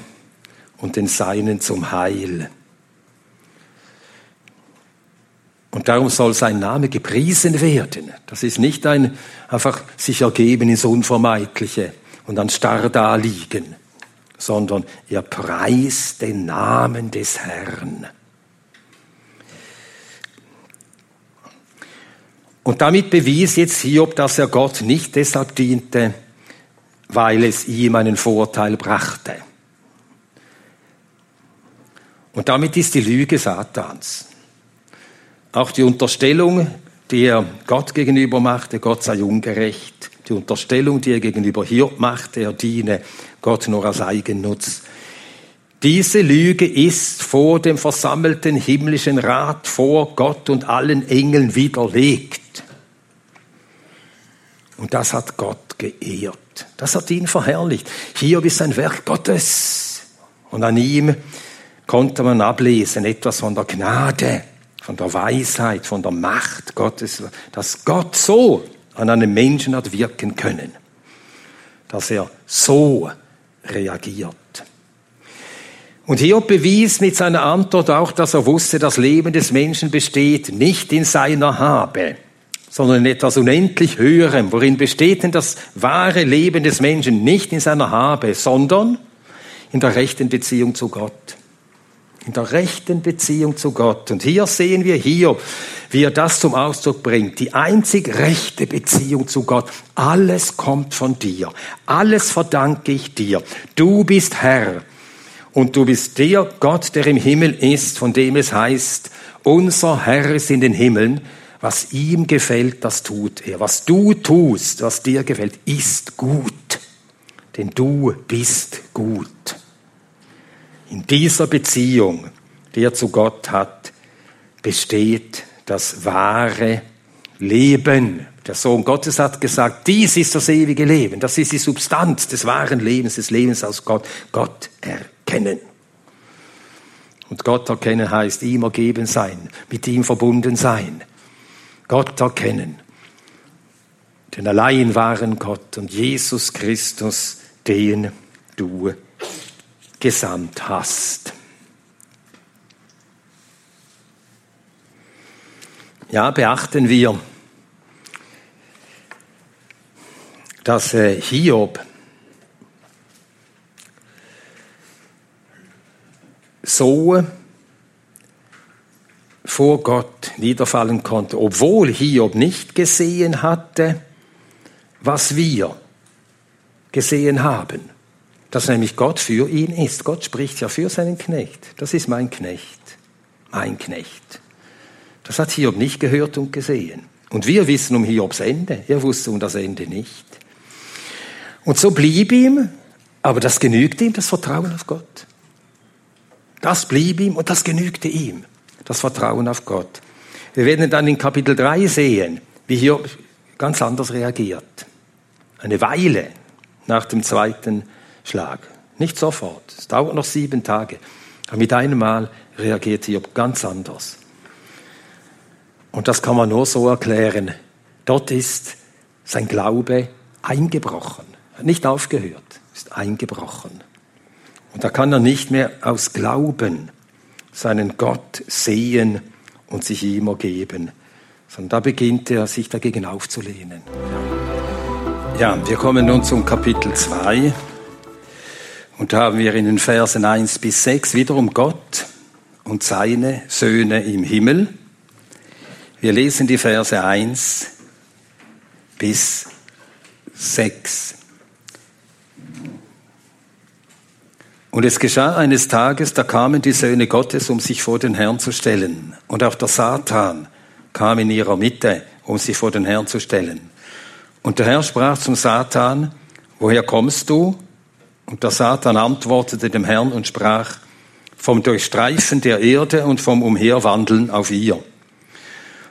Speaker 2: und den Seinen zum Heil. Und darum soll sein Name gepriesen werden. Das ist nicht ein einfach sich ergeben ins Unvermeidliche und dann starr da liegen, sondern er preist den Namen des Herrn. Und damit bewies jetzt Hiob, dass er Gott nicht deshalb diente, weil es ihm einen Vorteil brachte. Und damit ist die Lüge Satans. Auch die Unterstellung, die er Gott gegenüber machte, Gott sei ungerecht. Die Unterstellung, die er gegenüber Hiob machte, er diene Gott nur als Eigennutz. Diese Lüge ist vor dem versammelten himmlischen Rat, vor Gott und allen Engeln widerlegt. Und das hat Gott geehrt. Das hat ihn verherrlicht. Hier ist ein Werk Gottes. Und an ihm konnte man ablesen etwas von der Gnade, von der Weisheit, von der Macht Gottes, dass Gott so an einem Menschen hat wirken können, dass er so reagiert. Und Hiob bewies mit seiner Antwort auch, dass er wusste, das Leben des Menschen besteht nicht in seiner Habe, sondern in etwas unendlich Höherem. Worin besteht denn das wahre Leben des Menschen? Nicht in seiner Habe, sondern, in der rechten Beziehung zu Gott. In der rechten Beziehung zu Gott. Und hier sehen wir hier, wie er das zum Ausdruck bringt. Die einzig rechte Beziehung zu Gott. Alles kommt von dir. Alles verdanke ich dir. Du bist Herr. Und du bist der Gott, der im Himmel ist, von dem es heißt, unser Herr ist in den Himmeln. Was ihm gefällt, das tut er. Was du tust, was dir gefällt, ist gut. Denn du bist gut. In dieser Beziehung, die er zu Gott hat, besteht das wahre Leben. Der Sohn Gottes hat gesagt, dies ist das ewige Leben, das ist die Substanz des wahren Lebens, des Lebens aus Gott. Gott erkennen. Und Gott erkennen heißt ihm ergeben sein, mit ihm verbunden sein. Gott erkennen. Den allein wahren Gott und Jesus Christus, den du gesandt hast. Ja, beachten wir, dass äh, Hiob so vor Gott niederfallen konnte, obwohl Hiob nicht gesehen hatte, was wir gesehen haben dass nämlich Gott für ihn ist. Gott spricht ja für seinen Knecht. Das ist mein Knecht, mein Knecht. Das hat Hiob nicht gehört und gesehen. Und wir wissen um Hiobs Ende. Er wusste um das Ende nicht. Und so blieb ihm, aber das genügte ihm, das Vertrauen auf Gott. Das blieb ihm und das genügte ihm, das Vertrauen auf Gott. Wir werden dann in Kapitel 3 sehen, wie Hiob ganz anders reagiert. Eine Weile nach dem zweiten Schlag. Nicht sofort. Es dauert noch sieben Tage. Aber mit einem Mal reagiert Hiob ganz anders. Und das kann man nur so erklären. Dort ist sein Glaube eingebrochen. Hat nicht aufgehört, ist eingebrochen. Und da kann er nicht mehr aus Glauben seinen Gott sehen und sich ihm ergeben, sondern da beginnt er, sich dagegen aufzulehnen. Ja, wir kommen nun zum Kapitel 2. Und da haben wir in den Versen 1 bis 6 wiederum Gott und seine Söhne im Himmel. Wir lesen die Verse 1 bis 6. Und es geschah eines Tages, da kamen die Söhne Gottes, um sich vor den Herrn zu stellen. Und auch der Satan kam in ihrer Mitte, um sich vor den Herrn zu stellen. Und der Herr sprach zum Satan, woher kommst du? Und der Satan antwortete dem Herrn und sprach, vom Durchstreifen der Erde und vom Umherwandeln auf ihr.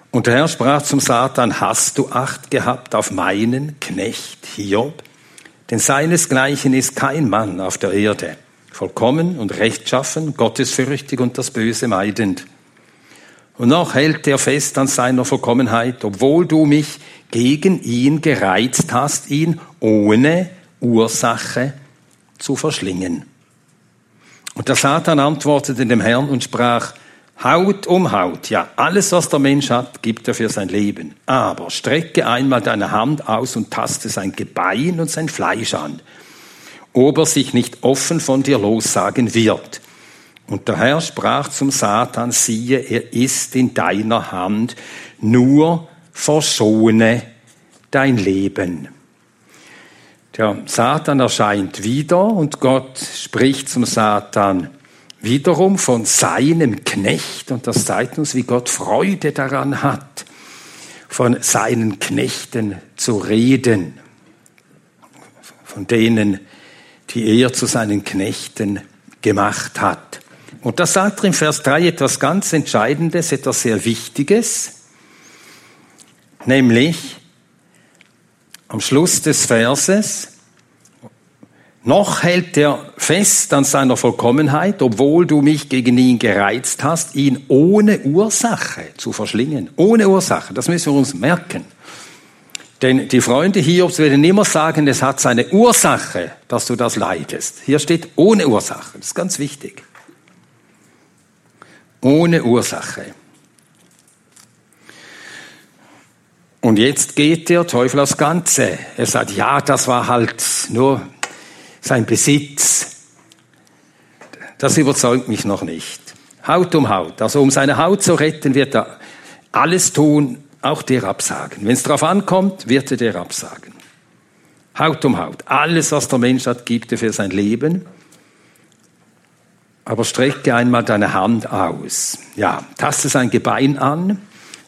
Speaker 2: Und der Herr sprach zum Satan, hast du Acht gehabt auf meinen Knecht Hiob? Denn seinesgleichen ist kein Mann auf der Erde, vollkommen und rechtschaffen, gottesfürchtig und das Böse meidend. Und noch hält er fest an seiner Vollkommenheit, obwohl du mich gegen ihn gereizt hast, ihn ohne Ursache zu verschlingen. Und der Satan antwortete dem Herrn und sprach, Haut um Haut, ja, alles, was der Mensch hat, gibt er für sein Leben. Aber strecke einmal deine Hand aus und taste sein Gebein und sein Fleisch an, ob er sich nicht offen von dir lossagen wird. Und der Herr sprach zum Satan, siehe, er ist in deiner Hand, nur verschone dein Leben. Der Satan erscheint wieder und Gott spricht zum Satan wiederum von seinem Knecht. Und das zeigt uns, wie Gott Freude daran hat, von seinen Knechten zu reden, von denen, die er zu seinen Knechten gemacht hat. Und da sagt er im Vers 3 etwas ganz Entscheidendes, etwas sehr Wichtiges, nämlich, am Schluss des Verses, noch hält er fest an seiner Vollkommenheit, obwohl du mich gegen ihn gereizt hast, ihn ohne Ursache zu verschlingen. Ohne Ursache, das müssen wir uns merken. Denn die Freunde Hiobs werden immer sagen, es hat seine Ursache, dass du das leidest. Hier steht ohne Ursache, das ist ganz wichtig. Ohne Ursache. Und jetzt geht der Teufel aufs Ganze. Er sagt, ja, das war halt nur sein Besitz. Das überzeugt mich noch nicht. Haut um Haut. Also um seine Haut zu retten, wird er alles tun, auch dir absagen. Wenn es darauf ankommt, wird er dir absagen. Haut um Haut. Alles, was der Mensch hat, gibt er für sein Leben. Aber strecke einmal deine Hand aus. Ja, taste sein Gebein an,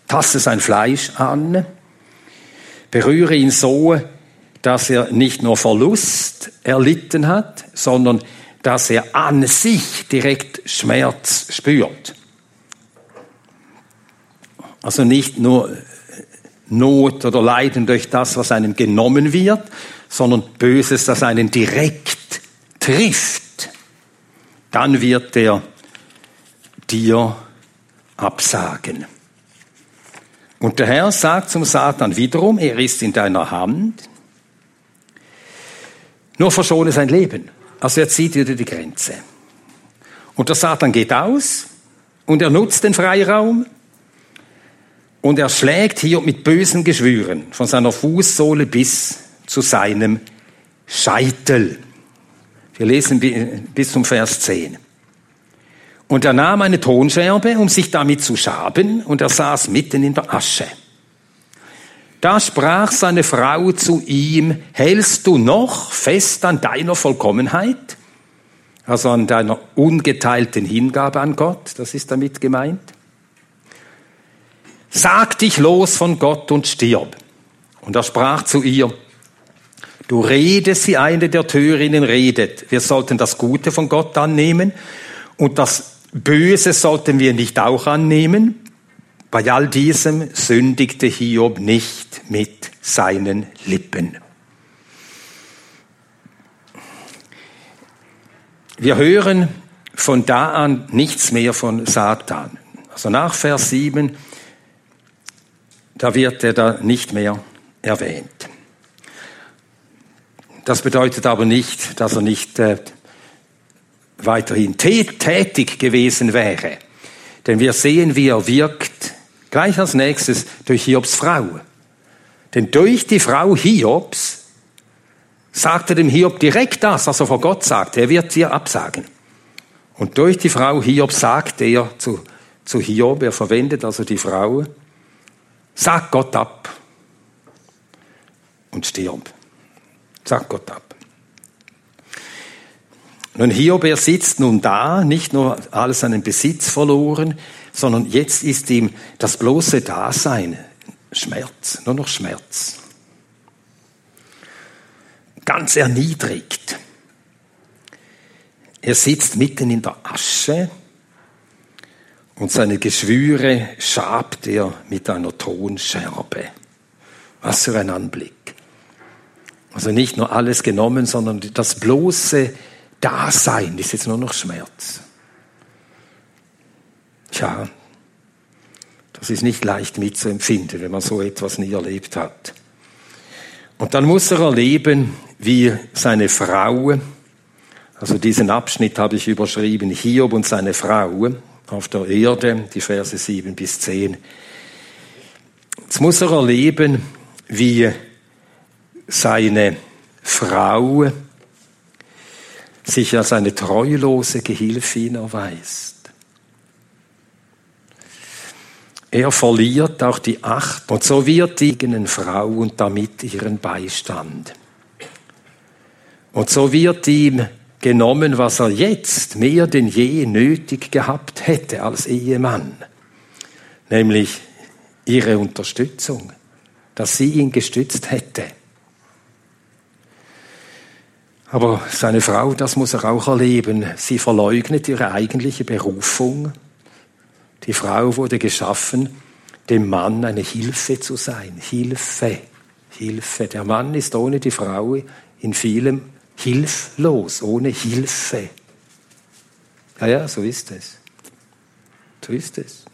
Speaker 2: taste sein Fleisch an, berühre ihn so, dass er nicht nur Verlust erlitten hat, sondern dass er an sich direkt Schmerz spürt. Also nicht nur Not oder Leiden durch das, was einem genommen wird, sondern Böses, das einen direkt trifft. Dann wird er dir absagen. Und der Herr sagt zum Satan wiederum, er ist in deiner Hand, nur verschone sein Leben. Also er zieht wieder die Grenze. Und der Satan geht aus und er nutzt den Freiraum und er schlägt hier mit bösen Geschwüren von seiner Fußsohle bis zu seinem Scheitel. Wir lesen bis zum Vers 10. Und er nahm eine Tonscherbe, um sich damit zu schaben, und er saß mitten in der Asche. Da sprach seine Frau zu ihm, hältst du noch fest an deiner Vollkommenheit? Also an deiner ungeteilten Hingabe an Gott, das ist damit gemeint. Sag dich los von Gott und stirb. Und er sprach zu ihr, du redest wie eine der Törinnen redet. Wir sollten das Gute von Gott annehmen und das Böse sollten wir nicht auch annehmen. Bei all diesem sündigte Hiob nicht mit seinen Lippen. Wir hören von da an nichts mehr von Satan. Also nach Vers 7 da wird er da nicht mehr erwähnt. Das bedeutet aber nicht, dass er nicht äh, weiterhin tätig gewesen wäre. Denn wir sehen, wie er wirkt, gleich als nächstes durch Hiobs Frau. Denn durch die Frau Hiobs sagte dem Hiob direkt das, was er vor Gott sagte. Er wird dir absagen. Und durch die Frau Hiob sagt er zu, zu Hiob, er verwendet also die Frau, Sag Gott ab und stirb. Sag Gott ab. Nun, Hiob, er sitzt nun da, nicht nur alles seinen Besitz verloren, sondern jetzt ist ihm das bloße Dasein Schmerz, nur noch Schmerz. Ganz erniedrigt. Er sitzt mitten in der Asche, und seine Geschwüre schabt er mit einer Tonscherbe. Was für ein Anblick. Also nicht nur alles genommen, sondern das bloße Dasein ist jetzt nur noch Schmerz. Tja, das ist nicht leicht mitzuempfinden, wenn man so etwas nie erlebt hat. Und dann muss er erleben, wie seine Frau, also diesen Abschnitt habe ich überschrieben, Hiob und seine Frau, auf der Erde, die Verse 7 bis 10. Jetzt muss er erleben, wie seine Frau sich als eine treulose Gehilfin erweist. Er verliert auch die Acht und so wird die eigenen Frau und damit ihren Beistand. Und so wird ihm genommen, was er jetzt mehr denn je nötig gehabt hätte als Ehemann, nämlich ihre Unterstützung, dass sie ihn gestützt hätte. Aber seine Frau, das muss er auch erleben, sie verleugnet ihre eigentliche Berufung. Die Frau wurde geschaffen, dem Mann eine Hilfe zu sein. Hilfe, Hilfe. Der Mann ist ohne die Frau in vielem hilflos, ohne Hilfe. Ja, ja, so ist es. So ist es.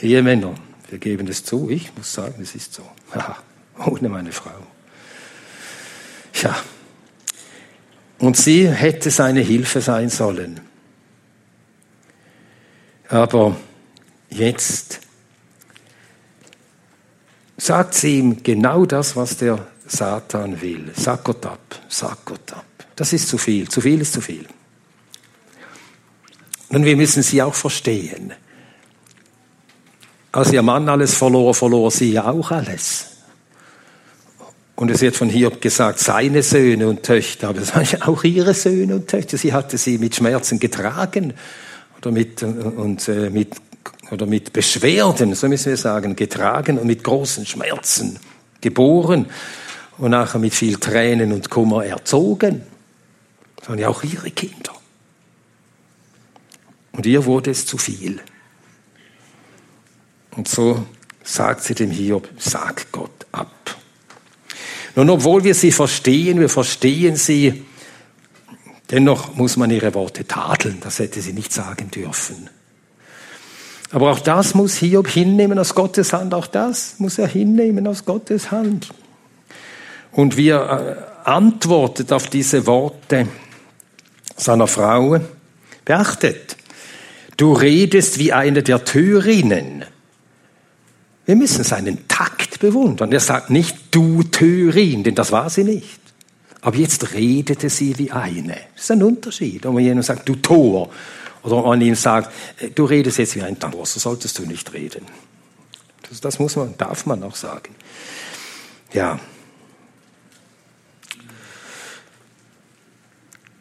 Speaker 2: Ehemänner, wir geben es zu, ich muss sagen, es ist so. *laughs* Ohne meine Frau. Ja. Und sie hätte seine Hilfe sein sollen. Aber jetzt sagt sie ihm genau das, was der Satan will. Sag Gott ab, sag ab. Das ist zu viel. Zu viel ist zu viel. Und wir müssen sie auch verstehen. Als ihr Mann alles verlor, verlor sie ja auch alles. Und es wird von Hiob gesagt, seine Söhne und Töchter, aber das waren ja auch ihre Söhne und Töchter. Sie hatte sie mit Schmerzen getragen oder mit, und, äh, mit, oder mit Beschwerden, so müssen wir sagen, getragen und mit großen Schmerzen geboren und nachher mit viel Tränen und Kummer erzogen. Das waren ja auch ihre Kinder. Und ihr wurde es zu viel. Und so sagt sie dem Hiob, sag Gott ab. Nun, obwohl wir sie verstehen, wir verstehen sie, dennoch muss man ihre Worte tadeln. Das hätte sie nicht sagen dürfen. Aber auch das muss Hiob hinnehmen aus Gottes Hand. Auch das muss er hinnehmen aus Gottes Hand. Und wie er äh, antwortet auf diese Worte seiner Frau, beachtet, du redest wie eine der Türinnen. Wir müssen seinen Takt bewundern. Er sagt nicht du Törin, denn das war sie nicht. Aber jetzt redete sie wie eine. Das ist ein Unterschied. Ob man jemand sagt, du Tor, oder ob man ihm sagt, äh, du redest jetzt wie ein Tor, so solltest du nicht reden. Das, das muss man, darf man auch sagen. Ja.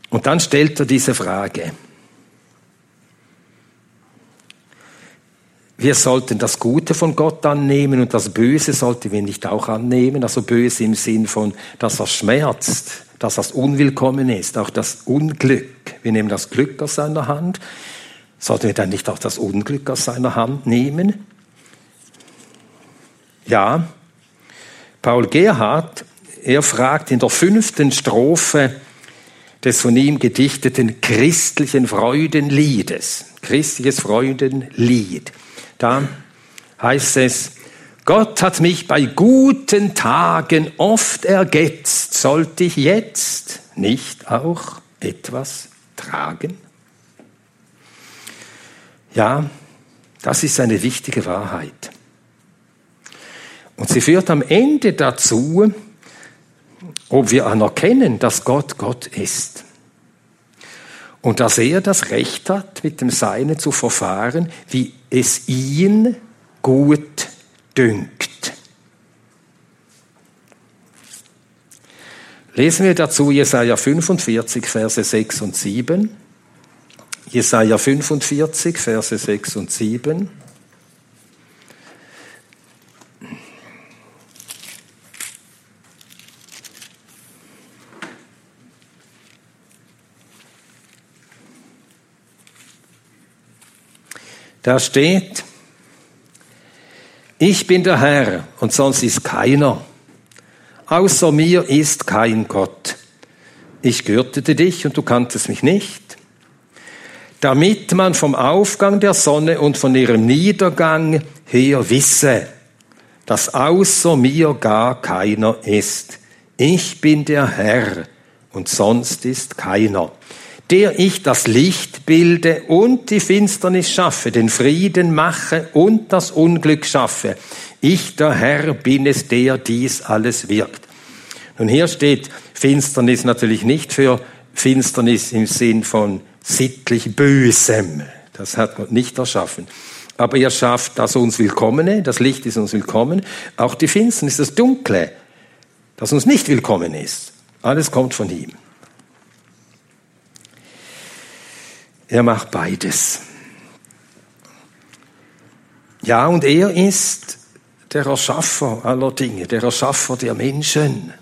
Speaker 2: Und dann stellt er diese Frage. Wir sollten das Gute von Gott annehmen und das Böse sollten wir nicht auch annehmen. Also böse im Sinn von, dass das schmerzt, dass das unwillkommen ist, auch das Unglück. Wir nehmen das Glück aus seiner Hand. Sollten wir dann nicht auch das Unglück aus seiner Hand nehmen? Ja, Paul Gerhard, er fragt in der fünften Strophe des von ihm gedichteten christlichen Freudenliedes, christliches Freudenlied. Da heißt es, Gott hat mich bei guten Tagen oft ergetzt, sollte ich jetzt nicht auch etwas tragen? Ja, das ist eine wichtige Wahrheit. Und sie führt am Ende dazu, ob wir anerkennen, dass Gott Gott ist. Und dass er das Recht hat, mit dem Seinen zu verfahren, wie es ihn gut dünkt. Lesen wir dazu Jesaja 45, Verse 6 und 7. Jesaja 45, Verse 6 und 7. Da steht, ich bin der Herr und sonst ist keiner. Außer mir ist kein Gott. Ich gürtete dich und du kanntest mich nicht. Damit man vom Aufgang der Sonne und von ihrem Niedergang her wisse, dass außer mir gar keiner ist. Ich bin der Herr und sonst ist keiner der ich das Licht bilde und die Finsternis schaffe, den Frieden mache und das Unglück schaffe. Ich, der Herr, bin es, der dies alles wirkt. Nun hier steht Finsternis natürlich nicht für Finsternis im Sinn von sittlich Bösem. Das hat Gott nicht erschaffen. Aber er schafft das uns Willkommene, das Licht ist uns willkommen, auch die Finsternis, das Dunkle, das uns nicht willkommen ist. Alles kommt von ihm. Er macht beides. Ja, und er ist der Erschaffer aller Dinge, der Erschaffer der Menschen.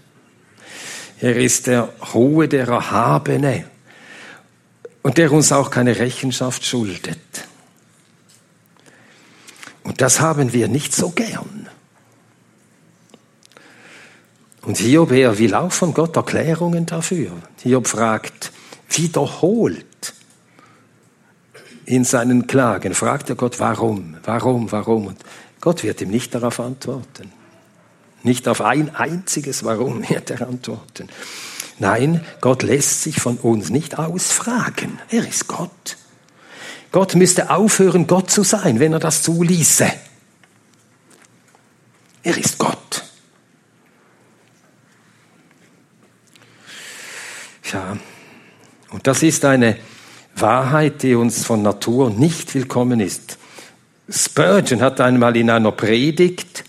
Speaker 2: Er ist der Hohe, der Erhabene und der uns auch keine Rechenschaft schuldet. Und das haben wir nicht so gern. Und Hiob, er will auch von Gott Erklärungen dafür. Hiob fragt wiederholt, in seinen Klagen fragt er Gott, warum, warum, warum. Und Gott wird ihm nicht darauf antworten. Nicht auf ein einziges Warum wird er antworten. Nein, Gott lässt sich von uns nicht ausfragen. Er ist Gott. Gott müsste aufhören, Gott zu sein, wenn er das zuließe. Er ist Gott. Tja, und das ist eine Wahrheit, die uns von Natur nicht willkommen ist. Spurgeon hat einmal in einer Predigt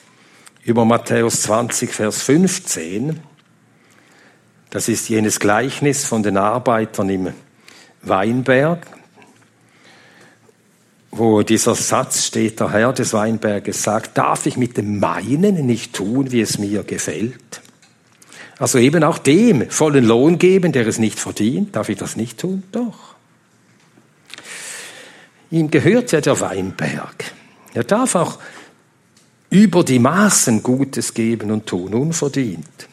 Speaker 2: über Matthäus 20, Vers 15, das ist jenes Gleichnis von den Arbeitern im Weinberg, wo dieser Satz steht, der Herr des Weinberges sagt, darf ich mit dem meinen nicht tun, wie es mir gefällt? Also eben auch dem vollen Lohn geben, der es nicht verdient. Darf ich das nicht tun? Doch. Ihm gehört ja der Weinberg. Er darf auch über die Maßen Gutes geben und tun, unverdient.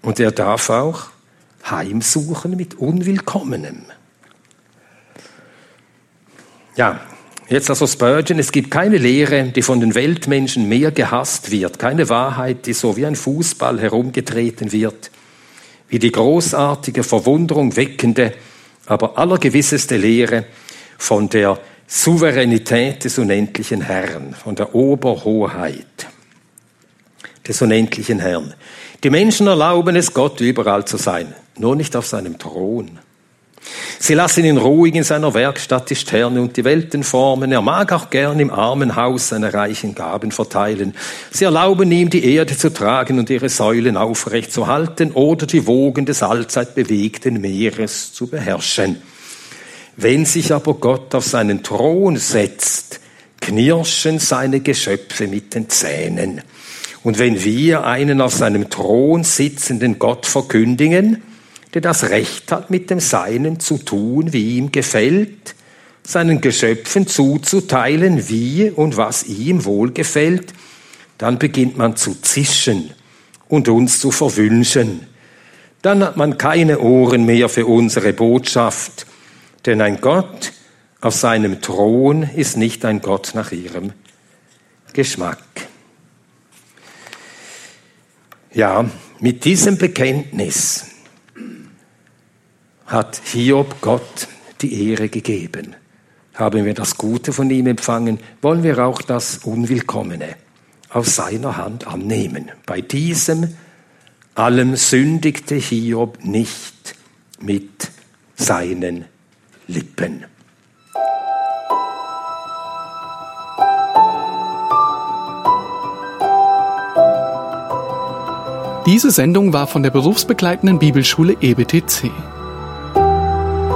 Speaker 2: Und er darf auch heimsuchen mit Unwillkommenem. Ja, jetzt also Spurgeon, es gibt keine Lehre, die von den Weltmenschen mehr gehasst wird, keine Wahrheit, die so wie ein Fußball herumgetreten wird, wie die großartige, Verwunderung weckende, aber allergewisseste Lehre von der Souveränität des unendlichen Herrn, von der Oberhoheit des unendlichen Herrn. Die Menschen erlauben es Gott überall zu sein, nur nicht auf seinem Thron. Sie lassen ihn ruhig in seiner Werkstatt die Sterne und die Welten formen. Er mag auch gern im Armenhaus seine reichen Gaben verteilen. Sie erlauben ihm, die Erde zu tragen und ihre Säulen aufrecht zu halten oder die Wogen des allzeit bewegten Meeres zu beherrschen. Wenn sich aber Gott auf seinen Thron setzt, knirschen seine Geschöpfe mit den Zähnen. Und wenn wir einen auf seinem Thron sitzenden Gott verkündigen, der das Recht hat, mit dem Seinen zu tun, wie ihm gefällt, seinen Geschöpfen zuzuteilen, wie und was ihm wohlgefällt, dann beginnt man zu zischen und uns zu verwünschen. Dann hat man keine Ohren mehr für unsere Botschaft, denn ein Gott auf seinem Thron ist nicht ein Gott nach ihrem Geschmack. Ja, mit diesem Bekenntnis hat Hiob Gott die Ehre gegeben. Haben wir das Gute von ihm empfangen, wollen wir auch das Unwillkommene aus seiner Hand annehmen. Bei diesem allem sündigte Hiob nicht mit seinen Lippen.
Speaker 1: Diese Sendung war von der berufsbegleitenden Bibelschule EBTC.